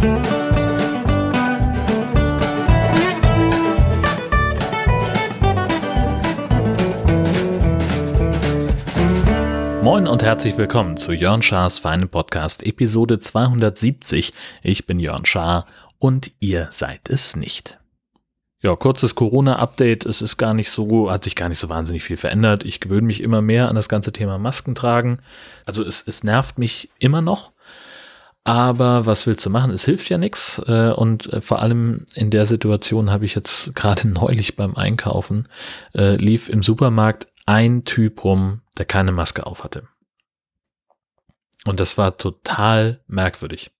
Moin und herzlich willkommen zu Jörn Schars Feine Podcast Episode 270. Ich bin Jörn Schaar und ihr seid es nicht. Ja, kurzes Corona-Update. Es ist gar nicht so, hat sich gar nicht so wahnsinnig viel verändert. Ich gewöhne mich immer mehr an das ganze Thema Masken tragen. Also es, es nervt mich immer noch. Aber was willst du machen? Es hilft ja nichts. Äh, und äh, vor allem in der Situation habe ich jetzt gerade neulich beim Einkaufen, äh, lief im Supermarkt ein Typ rum, der keine Maske auf hatte. Und das war total merkwürdig.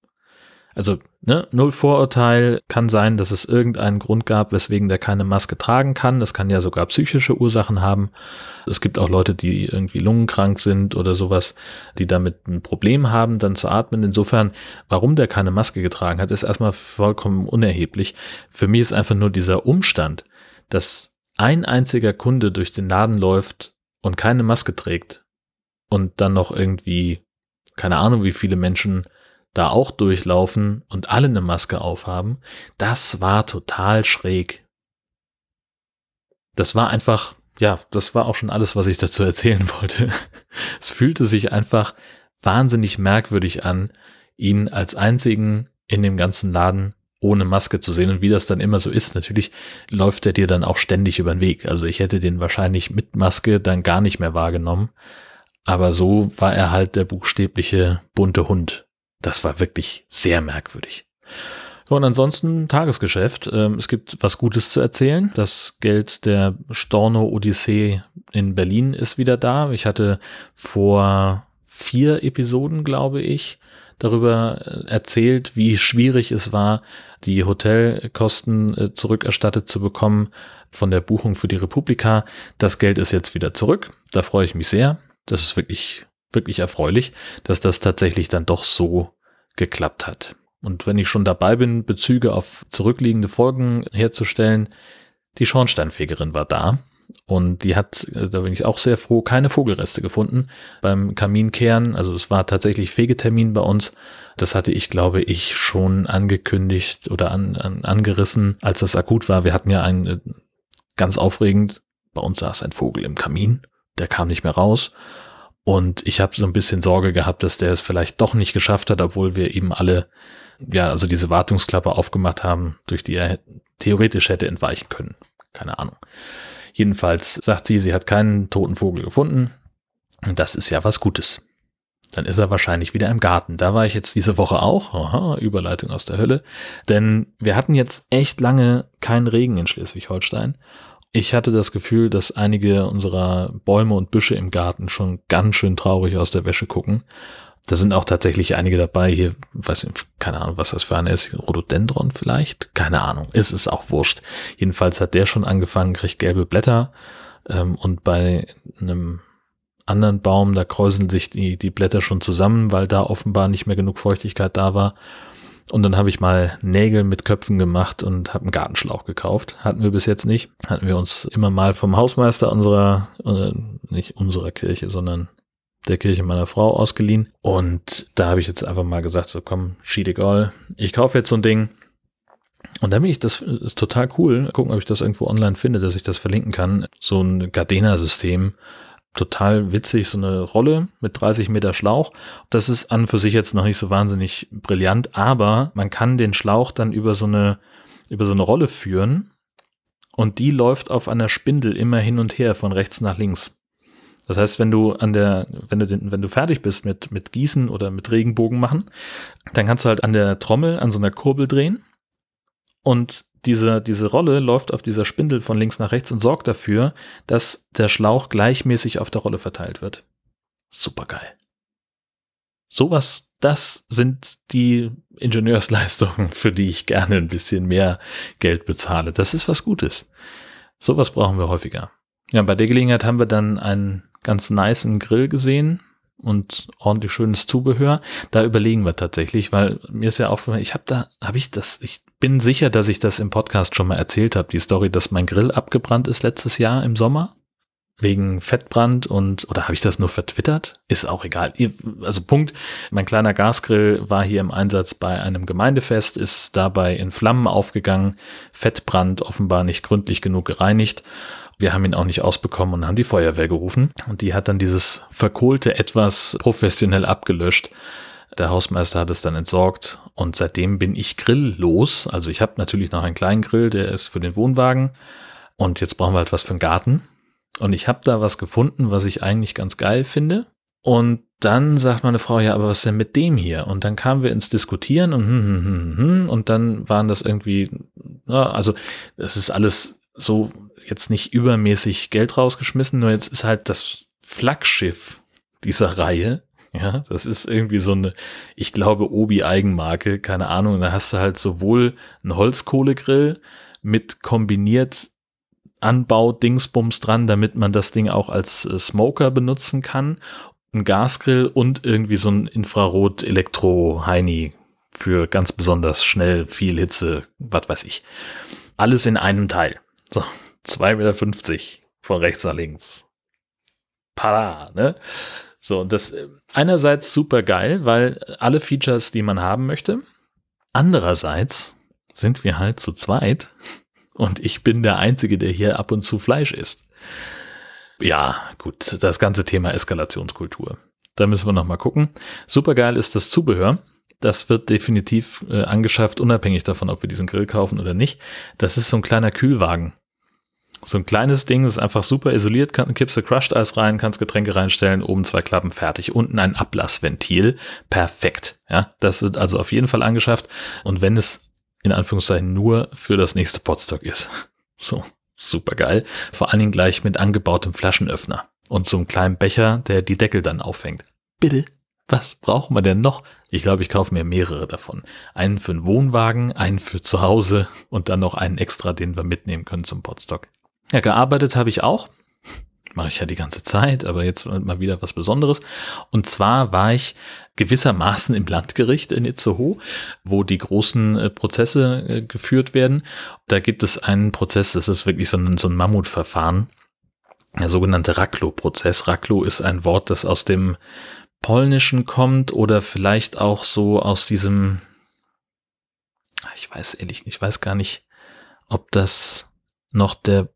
Also, ne, null Vorurteil kann sein, dass es irgendeinen Grund gab, weswegen der keine Maske tragen kann. Das kann ja sogar psychische Ursachen haben. Es gibt auch Leute, die irgendwie lungenkrank sind oder sowas, die damit ein Problem haben, dann zu atmen. Insofern, warum der keine Maske getragen hat, ist erstmal vollkommen unerheblich. Für mich ist einfach nur dieser Umstand, dass ein einziger Kunde durch den Laden läuft und keine Maske trägt und dann noch irgendwie, keine Ahnung, wie viele Menschen da auch durchlaufen und alle eine Maske aufhaben, das war total schräg. Das war einfach, ja, das war auch schon alles, was ich dazu erzählen wollte. Es fühlte sich einfach wahnsinnig merkwürdig an, ihn als einzigen in dem ganzen Laden ohne Maske zu sehen und wie das dann immer so ist. Natürlich läuft er dir dann auch ständig über den Weg. Also ich hätte den wahrscheinlich mit Maske dann gar nicht mehr wahrgenommen. Aber so war er halt der buchstäbliche bunte Hund, das war wirklich sehr merkwürdig. und ansonsten Tagesgeschäft. Ähm, es gibt was Gutes zu erzählen. Das Geld der Storno Odyssee in Berlin ist wieder da. Ich hatte vor vier Episoden, glaube ich, darüber äh, erzählt, wie schwierig es war, die Hotelkosten äh, zurückerstattet zu bekommen von der Buchung für die Republika. Das Geld ist jetzt wieder zurück. Da freue ich mich sehr. Das ist wirklich wirklich erfreulich, dass das tatsächlich dann doch so geklappt hat. Und wenn ich schon dabei bin, Bezüge auf zurückliegende Folgen herzustellen, die Schornsteinfegerin war da und die hat, äh, da bin ich auch sehr froh, keine Vogelreste gefunden beim Kaminkehren. Also es war tatsächlich Fegetermin bei uns. Das hatte ich, glaube ich, schon angekündigt oder an, an, angerissen, als das akut war. Wir hatten ja ein äh, ganz aufregend, bei uns saß ein Vogel im Kamin, der kam nicht mehr raus. Und ich habe so ein bisschen Sorge gehabt, dass der es vielleicht doch nicht geschafft hat, obwohl wir eben alle, ja, also diese Wartungsklappe aufgemacht haben, durch die er theoretisch hätte entweichen können. Keine Ahnung. Jedenfalls sagt sie, sie hat keinen toten Vogel gefunden. Und das ist ja was Gutes. Dann ist er wahrscheinlich wieder im Garten. Da war ich jetzt diese Woche auch. Aha, Überleitung aus der Hölle. Denn wir hatten jetzt echt lange keinen Regen in Schleswig-Holstein. Ich hatte das Gefühl, dass einige unserer Bäume und Büsche im Garten schon ganz schön traurig aus der Wäsche gucken. Da sind auch tatsächlich einige dabei. Hier, weiß ich, keine Ahnung, was das für eine ist. Rhododendron vielleicht? Keine Ahnung. Es ist auch wurscht. Jedenfalls hat der schon angefangen, kriegt gelbe Blätter. Ähm, und bei einem anderen Baum, da kräuseln sich die, die Blätter schon zusammen, weil da offenbar nicht mehr genug Feuchtigkeit da war. Und dann habe ich mal Nägel mit Köpfen gemacht und habe einen Gartenschlauch gekauft. Hatten wir bis jetzt nicht. Hatten wir uns immer mal vom Hausmeister unserer, äh, nicht unserer Kirche, sondern der Kirche meiner Frau ausgeliehen. Und da habe ich jetzt einfach mal gesagt, so komm, shit egal. Ich kaufe jetzt so ein Ding. Und dann bin ich, das ist total cool. Gucken, ob ich das irgendwo online finde, dass ich das verlinken kann. So ein Gardena-System total witzig, so eine Rolle mit 30 Meter Schlauch. Das ist an für sich jetzt noch nicht so wahnsinnig brillant, aber man kann den Schlauch dann über so eine, über so eine Rolle führen und die läuft auf einer Spindel immer hin und her von rechts nach links. Das heißt, wenn du an der, wenn du den, wenn du fertig bist mit, mit Gießen oder mit Regenbogen machen, dann kannst du halt an der Trommel an so einer Kurbel drehen und diese, diese Rolle läuft auf dieser Spindel von links nach rechts und sorgt dafür, dass der Schlauch gleichmäßig auf der Rolle verteilt wird. Supergeil. Sowas, das sind die Ingenieursleistungen, für die ich gerne ein bisschen mehr Geld bezahle. Das ist was Gutes. Sowas brauchen wir häufiger. Ja, bei der Gelegenheit haben wir dann einen ganz niceen Grill gesehen und ordentlich schönes Zubehör. Da überlegen wir tatsächlich, weil mir ist ja aufgefallen, ich habe da, habe ich das, ich bin sicher, dass ich das im Podcast schon mal erzählt habe, die Story, dass mein Grill abgebrannt ist letztes Jahr im Sommer. wegen Fettbrand und, oder habe ich das nur vertwittert? Ist auch egal. Also Punkt, mein kleiner Gasgrill war hier im Einsatz bei einem Gemeindefest, ist dabei in Flammen aufgegangen, Fettbrand offenbar nicht gründlich genug gereinigt. Wir haben ihn auch nicht ausbekommen und haben die Feuerwehr gerufen. Und die hat dann dieses verkohlte etwas professionell abgelöscht. Der Hausmeister hat es dann entsorgt und seitdem bin ich grilllos. Also ich habe natürlich noch einen kleinen Grill, der ist für den Wohnwagen. Und jetzt brauchen wir halt was für den Garten. Und ich habe da was gefunden, was ich eigentlich ganz geil finde. Und dann sagt meine Frau, ja, aber was denn mit dem hier? Und dann kamen wir ins Diskutieren und, hm, hm, hm, und dann waren das irgendwie, also das ist alles so jetzt nicht übermäßig Geld rausgeschmissen, nur jetzt ist halt das Flaggschiff dieser Reihe. Ja, das ist irgendwie so eine, ich glaube, Obi-Eigenmarke, keine Ahnung. Da hast du halt sowohl einen Holzkohlegrill mit kombiniert Anbau-Dingsbums dran, damit man das Ding auch als äh, Smoker benutzen kann. Ein Gasgrill und irgendwie so ein Infrarot-Elektro-Heini für ganz besonders schnell viel Hitze, was weiß ich. Alles in einem Teil. So, 2,50 Meter von rechts nach links. Para, ne? So, das äh, einerseits super geil, weil alle Features, die man haben möchte. Andererseits sind wir halt zu zweit und ich bin der Einzige, der hier ab und zu Fleisch isst. Ja, gut, das ganze Thema Eskalationskultur. Da müssen wir nochmal gucken. Supergeil ist das Zubehör. Das wird definitiv äh, angeschafft, unabhängig davon, ob wir diesen Grill kaufen oder nicht. Das ist so ein kleiner Kühlwagen. So ein kleines Ding, das ist einfach super isoliert, kann, kippst du Crushed Eis rein, kannst Getränke reinstellen, oben zwei Klappen fertig, unten ein Ablassventil, perfekt. Ja, das wird also auf jeden Fall angeschafft. Und wenn es in Anführungszeichen nur für das nächste Podstock ist. So, super geil. Vor allen Dingen gleich mit angebautem Flaschenöffner und so einem kleinen Becher, der die Deckel dann auffängt. Bitte, was brauchen wir denn noch? Ich glaube, ich kaufe mir mehrere davon. Einen für den Wohnwagen, einen für zu Hause und dann noch einen extra, den wir mitnehmen können zum Podstock. Ja, gearbeitet habe ich auch mache ich ja die ganze Zeit, aber jetzt mal wieder was Besonderes. Und zwar war ich gewissermaßen im Landgericht in Itzehoe, wo die großen äh, Prozesse äh, geführt werden. Da gibt es einen Prozess, das ist wirklich so ein, so ein Mammutverfahren, der sogenannte Raklo-Prozess. Raklo ist ein Wort, das aus dem Polnischen kommt oder vielleicht auch so aus diesem, ich weiß ehrlich, ich weiß gar nicht, ob das noch der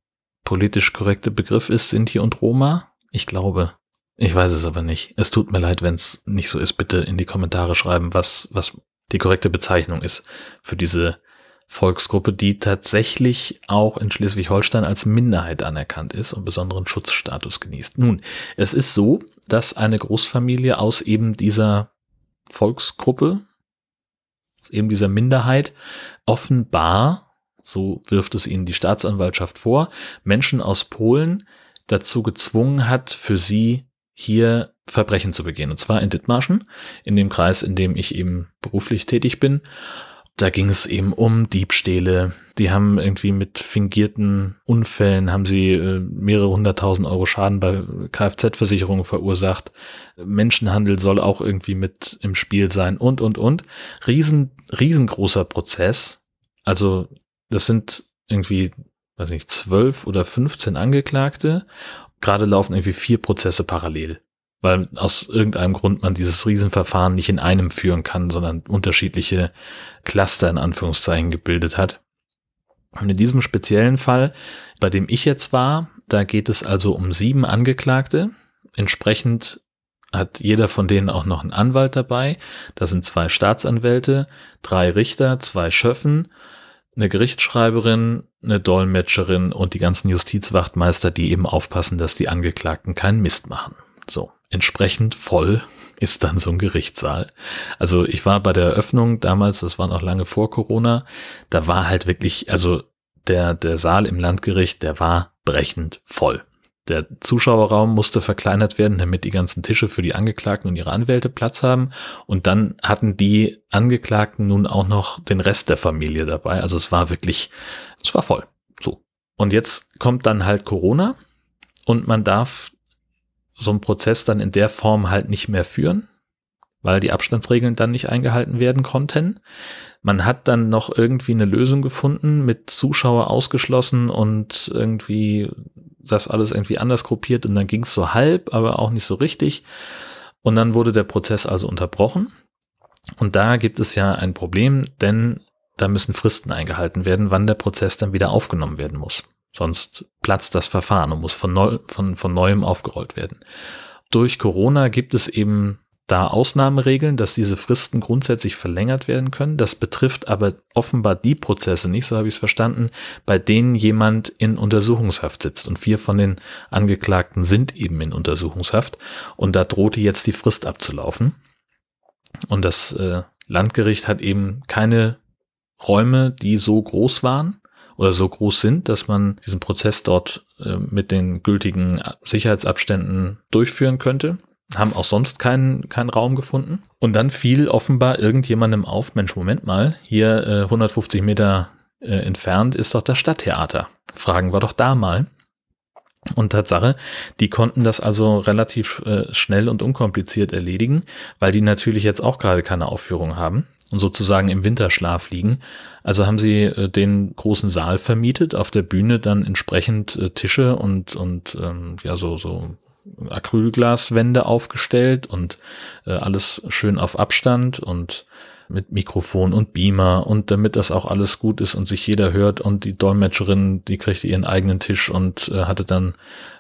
politisch korrekte Begriff ist Sinti und Roma? Ich glaube. Ich weiß es aber nicht. Es tut mir leid, wenn es nicht so ist. Bitte in die Kommentare schreiben, was, was die korrekte Bezeichnung ist für diese Volksgruppe, die tatsächlich auch in Schleswig-Holstein als Minderheit anerkannt ist und besonderen Schutzstatus genießt. Nun, es ist so, dass eine Großfamilie aus eben dieser Volksgruppe, eben dieser Minderheit, offenbar so wirft es ihnen die Staatsanwaltschaft vor, Menschen aus Polen dazu gezwungen hat, für sie hier Verbrechen zu begehen. Und zwar in Dithmarschen, in dem Kreis, in dem ich eben beruflich tätig bin. Da ging es eben um Diebstähle. Die haben irgendwie mit fingierten Unfällen, haben sie äh, mehrere hunderttausend Euro Schaden bei Kfz-Versicherungen verursacht. Menschenhandel soll auch irgendwie mit im Spiel sein und, und, und. Riesen, riesengroßer Prozess. Also das sind irgendwie, weiß nicht, zwölf oder 15 Angeklagte. Gerade laufen irgendwie vier Prozesse parallel, weil aus irgendeinem Grund man dieses Riesenverfahren nicht in einem führen kann, sondern unterschiedliche Cluster in Anführungszeichen gebildet hat. Und in diesem speziellen Fall, bei dem ich jetzt war, da geht es also um sieben Angeklagte. Entsprechend hat jeder von denen auch noch einen Anwalt dabei. Da sind zwei Staatsanwälte, drei Richter, zwei Schöffen eine Gerichtsschreiberin, eine Dolmetscherin und die ganzen Justizwachtmeister, die eben aufpassen, dass die Angeklagten keinen Mist machen. So, entsprechend voll ist dann so ein Gerichtssaal. Also ich war bei der Eröffnung damals, das war noch lange vor Corona, da war halt wirklich, also der, der Saal im Landgericht, der war brechend voll. Der Zuschauerraum musste verkleinert werden, damit die ganzen Tische für die Angeklagten und ihre Anwälte Platz haben. Und dann hatten die Angeklagten nun auch noch den Rest der Familie dabei. Also es war wirklich, es war voll. So. Und jetzt kommt dann halt Corona und man darf so einen Prozess dann in der Form halt nicht mehr führen, weil die Abstandsregeln dann nicht eingehalten werden konnten. Man hat dann noch irgendwie eine Lösung gefunden mit Zuschauer ausgeschlossen und irgendwie das alles irgendwie anders gruppiert und dann ging es so halb, aber auch nicht so richtig. Und dann wurde der Prozess also unterbrochen. Und da gibt es ja ein Problem, denn da müssen Fristen eingehalten werden, wann der Prozess dann wieder aufgenommen werden muss. Sonst platzt das Verfahren und muss von, neu, von, von neuem aufgerollt werden. Durch Corona gibt es eben da Ausnahmeregeln, dass diese Fristen grundsätzlich verlängert werden können. Das betrifft aber offenbar die Prozesse nicht, so habe ich es verstanden, bei denen jemand in Untersuchungshaft sitzt. Und vier von den Angeklagten sind eben in Untersuchungshaft. Und da drohte jetzt die Frist abzulaufen. Und das äh, Landgericht hat eben keine Räume, die so groß waren oder so groß sind, dass man diesen Prozess dort äh, mit den gültigen Sicherheitsabständen durchführen könnte. Haben auch sonst keinen, keinen Raum gefunden. Und dann fiel offenbar irgendjemandem auf, Mensch, Moment mal, hier äh, 150 Meter äh, entfernt ist doch das Stadttheater. Fragen wir doch da mal. Und Tatsache, die konnten das also relativ äh, schnell und unkompliziert erledigen, weil die natürlich jetzt auch gerade keine Aufführung haben und sozusagen im Winterschlaf liegen. Also haben sie äh, den großen Saal vermietet, auf der Bühne dann entsprechend äh, Tische und, und ähm, ja, so, so Acrylglaswände aufgestellt und äh, alles schön auf Abstand und mit Mikrofon und Beamer und damit das auch alles gut ist und sich jeder hört und die Dolmetscherin, die kriegte ihren eigenen Tisch und äh, hatte dann,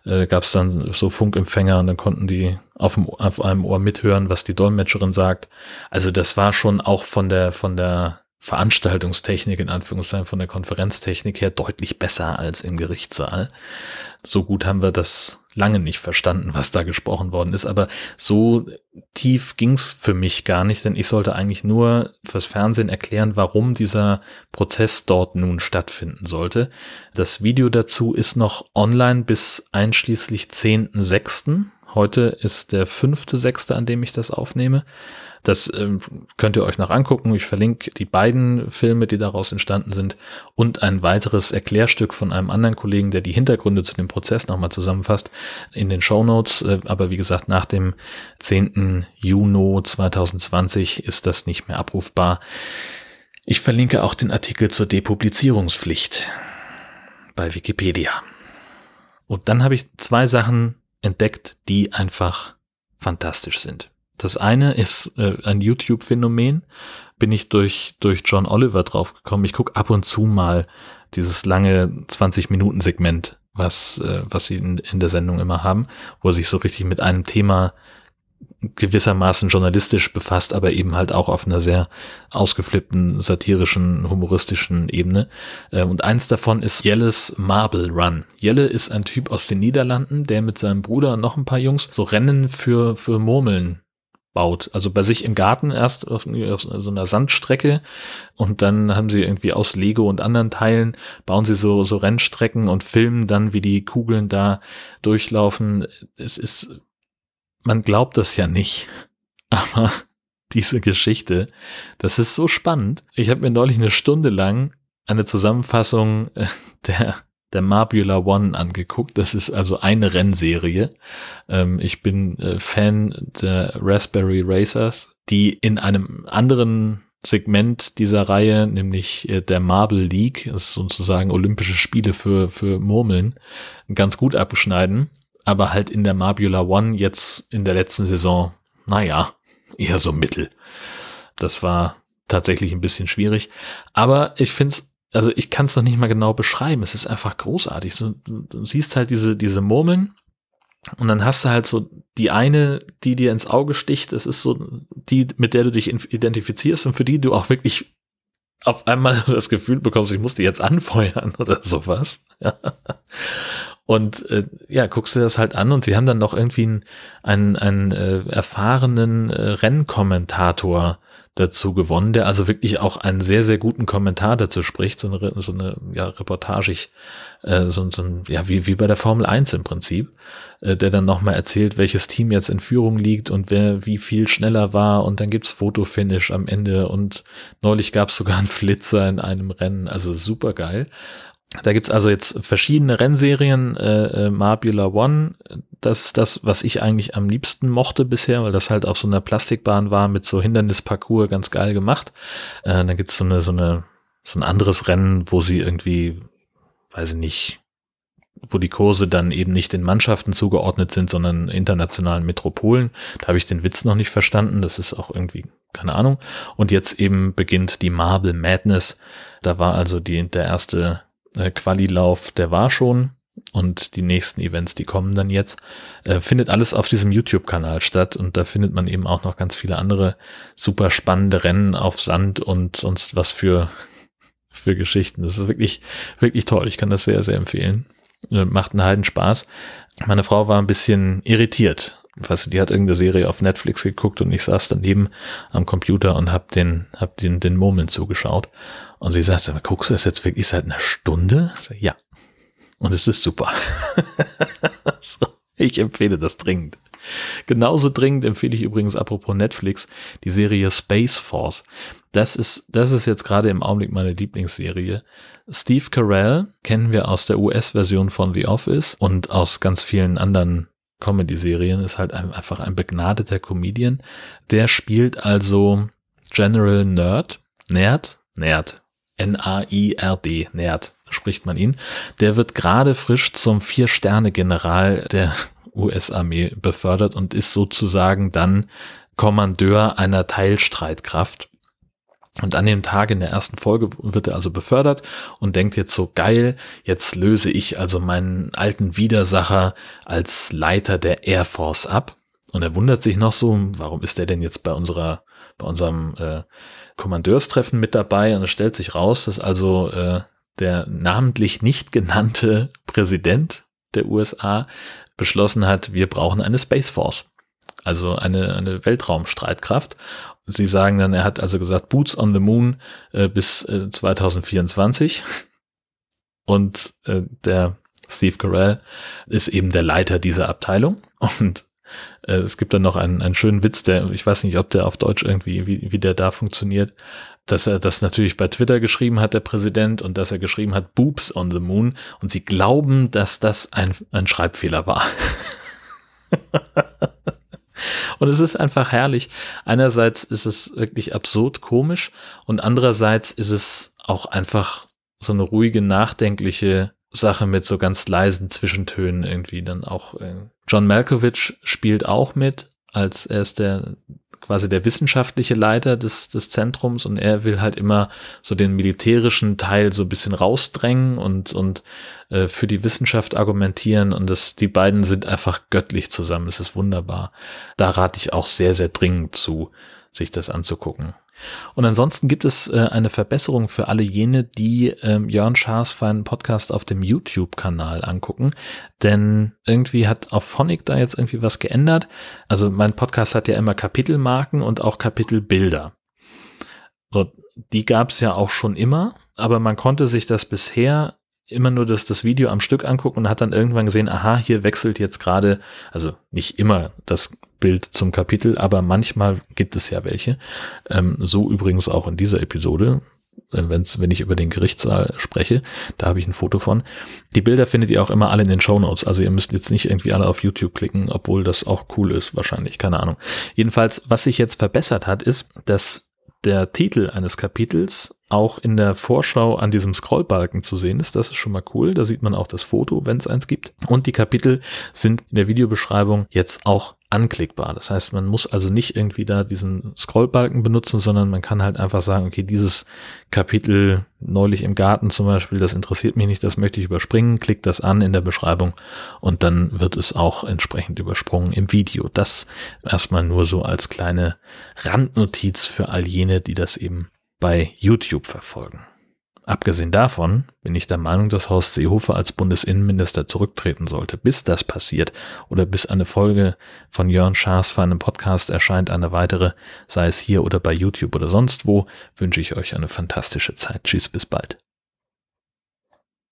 äh, gab es dann so Funkempfänger und dann konnten die auf, dem, auf einem Ohr mithören, was die Dolmetscherin sagt. Also das war schon auch von der, von der Veranstaltungstechnik in Anführungszeichen, von der Konferenztechnik her deutlich besser als im Gerichtssaal. So gut haben wir das lange nicht verstanden, was da gesprochen worden ist. Aber so tief ging's für mich gar nicht, denn ich sollte eigentlich nur fürs Fernsehen erklären, warum dieser Prozess dort nun stattfinden sollte. Das Video dazu ist noch online bis einschließlich 10.06. Heute ist der fünfte Sechste, an dem ich das aufnehme. Das ähm, könnt ihr euch noch angucken. Ich verlinke die beiden Filme, die daraus entstanden sind und ein weiteres Erklärstück von einem anderen Kollegen, der die Hintergründe zu dem Prozess nochmal zusammenfasst in den Show Notes. Äh, aber wie gesagt, nach dem 10. Juni 2020 ist das nicht mehr abrufbar. Ich verlinke auch den Artikel zur Depublizierungspflicht bei Wikipedia. Und dann habe ich zwei Sachen entdeckt, die einfach fantastisch sind. Das eine ist äh, ein YouTube-Phänomen. Bin ich durch, durch John Oliver draufgekommen. Ich gucke ab und zu mal dieses lange 20-Minuten-Segment, was, äh, was sie in, in der Sendung immer haben, wo er sich so richtig mit einem Thema gewissermaßen journalistisch befasst, aber eben halt auch auf einer sehr ausgeflippten, satirischen, humoristischen Ebene. Äh, und eins davon ist Jelles Marble Run. Jelle ist ein Typ aus den Niederlanden, der mit seinem Bruder und noch ein paar Jungs so Rennen für, für Murmeln baut. Also bei sich im Garten erst auf, auf, so einer Sandstrecke und dann haben sie irgendwie aus Lego und anderen Teilen bauen sie so, so Rennstrecken und filmen dann, wie die Kugeln da durchlaufen. Es ist, man glaubt das ja nicht, aber diese Geschichte, das ist so spannend. Ich habe mir neulich eine Stunde lang eine Zusammenfassung äh, der der Marbula One angeguckt. Das ist also eine Rennserie. Ähm, ich bin äh, Fan der Raspberry Racers, die in einem anderen Segment dieser Reihe, nämlich äh, der Marble League, das ist sozusagen Olympische Spiele für, für Murmeln, ganz gut abschneiden. Aber halt in der Marbula One jetzt in der letzten Saison, naja, eher so mittel. Das war tatsächlich ein bisschen schwierig. Aber ich finde es also ich kann es noch nicht mal genau beschreiben. Es ist einfach großartig. Du, du, siehst halt diese, diese Murmeln und dann hast du halt so die eine, die dir ins Auge sticht. Das ist so die, mit der du dich identifizierst und für die du auch wirklich auf einmal das Gefühl bekommst, ich muss die jetzt anfeuern oder sowas. Ja. Und äh, ja, guckst du das halt an und sie haben dann noch irgendwie einen, einen, einen äh, erfahrenen äh, Rennkommentator dazu gewonnen, der also wirklich auch einen sehr, sehr guten Kommentar dazu spricht, so eine, so eine ja, reportagig, äh, so, so ein, ja, wie, wie bei der Formel 1 im Prinzip, äh, der dann nochmal erzählt, welches Team jetzt in Führung liegt und wer wie viel schneller war. Und dann gibt's Fotofinish am Ende und neulich gab's sogar einen Flitzer in einem Rennen, also super geil. Da gibt's also jetzt verschiedene Rennserien, äh, äh, Marbula One, das ist das, was ich eigentlich am liebsten mochte bisher, weil das halt auf so einer Plastikbahn war mit so Hindernisparcours ganz geil gemacht. Äh, dann gibt's so eine, so eine, so ein anderes Rennen, wo sie irgendwie, weiß ich nicht, wo die Kurse dann eben nicht den Mannschaften zugeordnet sind, sondern internationalen Metropolen. Da habe ich den Witz noch nicht verstanden. Das ist auch irgendwie, keine Ahnung. Und jetzt eben beginnt die Marble Madness. Da war also die, der erste äh, Qualilauf, der war schon. Und die nächsten Events, die kommen dann jetzt, äh, findet alles auf diesem YouTube-Kanal statt. Und da findet man eben auch noch ganz viele andere super spannende Rennen auf Sand und sonst was für, für Geschichten. Das ist wirklich, wirklich toll. Ich kann das sehr, sehr empfehlen. Äh, macht einen Heiden Spaß. Meine Frau war ein bisschen irritiert. Weißt du, die hat irgendeine Serie auf Netflix geguckt und ich saß daneben am Computer und hab den, hab den, den Moment zugeschaut. Und sie sagte, guckst du das jetzt wirklich seit einer Stunde? So, ja. Und es ist super. so, ich empfehle das dringend. Genauso dringend empfehle ich übrigens apropos Netflix die Serie Space Force. Das ist, das ist jetzt gerade im Augenblick meine Lieblingsserie. Steve Carell kennen wir aus der US-Version von The Office und aus ganz vielen anderen Comedy-Serien, ist halt einfach ein begnadeter Comedian. Der spielt also General Nerd, Nerd, Nerd, N-A-I-R-D, Nerd, spricht man ihn. Der wird gerade frisch zum Vier-Sterne-General der US-Armee befördert und ist sozusagen dann Kommandeur einer Teilstreitkraft. Und an dem Tag in der ersten Folge wird er also befördert und denkt jetzt so geil, jetzt löse ich also meinen alten Widersacher als Leiter der Air Force ab. Und er wundert sich noch so, warum ist er denn jetzt bei unserer, bei unserem äh, Kommandeurstreffen mit dabei? Und es stellt sich raus, dass also äh, der namentlich nicht genannte Präsident der USA beschlossen hat, wir brauchen eine Space Force. Also eine, eine Weltraumstreitkraft. Sie sagen dann, er hat also gesagt, Boots on the Moon äh, bis äh, 2024. Und äh, der Steve Carell ist eben der Leiter dieser Abteilung. Und äh, es gibt dann noch einen, einen schönen Witz, der, ich weiß nicht, ob der auf Deutsch irgendwie, wie, wie der da funktioniert, dass er das natürlich bei Twitter geschrieben hat, der Präsident, und dass er geschrieben hat, Boobs on the Moon. Und sie glauben, dass das ein, ein Schreibfehler war. Und es ist einfach herrlich. Einerseits ist es wirklich absurd komisch und andererseits ist es auch einfach so eine ruhige, nachdenkliche Sache mit so ganz leisen Zwischentönen irgendwie dann auch. Äh, John Malkovich spielt auch mit, als er ist der quasi der wissenschaftliche Leiter des, des Zentrums und er will halt immer so den militärischen Teil so ein bisschen rausdrängen und, und äh, für die Wissenschaft argumentieren und das, die beiden sind einfach göttlich zusammen. Es ist wunderbar. Da rate ich auch sehr, sehr dringend zu, sich das anzugucken. Und ansonsten gibt es äh, eine Verbesserung für alle jene, die ähm, Jörn Schaas feinen Podcast auf dem YouTube-Kanal angucken. Denn irgendwie hat auf Phonic da jetzt irgendwie was geändert. Also mein Podcast hat ja immer Kapitelmarken und auch Kapitelbilder. So, die gab es ja auch schon immer, aber man konnte sich das bisher immer nur das, das Video am Stück angucken und hat dann irgendwann gesehen, aha, hier wechselt jetzt gerade, also nicht immer das Bild zum Kapitel, aber manchmal gibt es ja welche. Ähm, so übrigens auch in dieser Episode, äh, wenn's, wenn ich über den Gerichtssaal spreche, da habe ich ein Foto von. Die Bilder findet ihr auch immer alle in den Show Notes, also ihr müsst jetzt nicht irgendwie alle auf YouTube klicken, obwohl das auch cool ist, wahrscheinlich, keine Ahnung. Jedenfalls, was sich jetzt verbessert hat, ist, dass der Titel eines Kapitels auch in der Vorschau an diesem Scrollbalken zu sehen ist. Das ist schon mal cool. Da sieht man auch das Foto, wenn es eins gibt. Und die Kapitel sind in der Videobeschreibung jetzt auch anklickbar. Das heißt, man muss also nicht irgendwie da diesen Scrollbalken benutzen, sondern man kann halt einfach sagen, okay, dieses Kapitel neulich im Garten zum Beispiel, das interessiert mich nicht, das möchte ich überspringen, klickt das an in der Beschreibung und dann wird es auch entsprechend übersprungen im Video. Das erstmal nur so als kleine Randnotiz für all jene, die das eben bei YouTube verfolgen. Abgesehen davon bin ich der Meinung, dass Horst Seehofer als Bundesinnenminister zurücktreten sollte. Bis das passiert oder bis eine Folge von Jörn Schaas für einen Podcast erscheint, eine weitere, sei es hier oder bei YouTube oder sonst wo, wünsche ich euch eine fantastische Zeit. Tschüss, bis bald.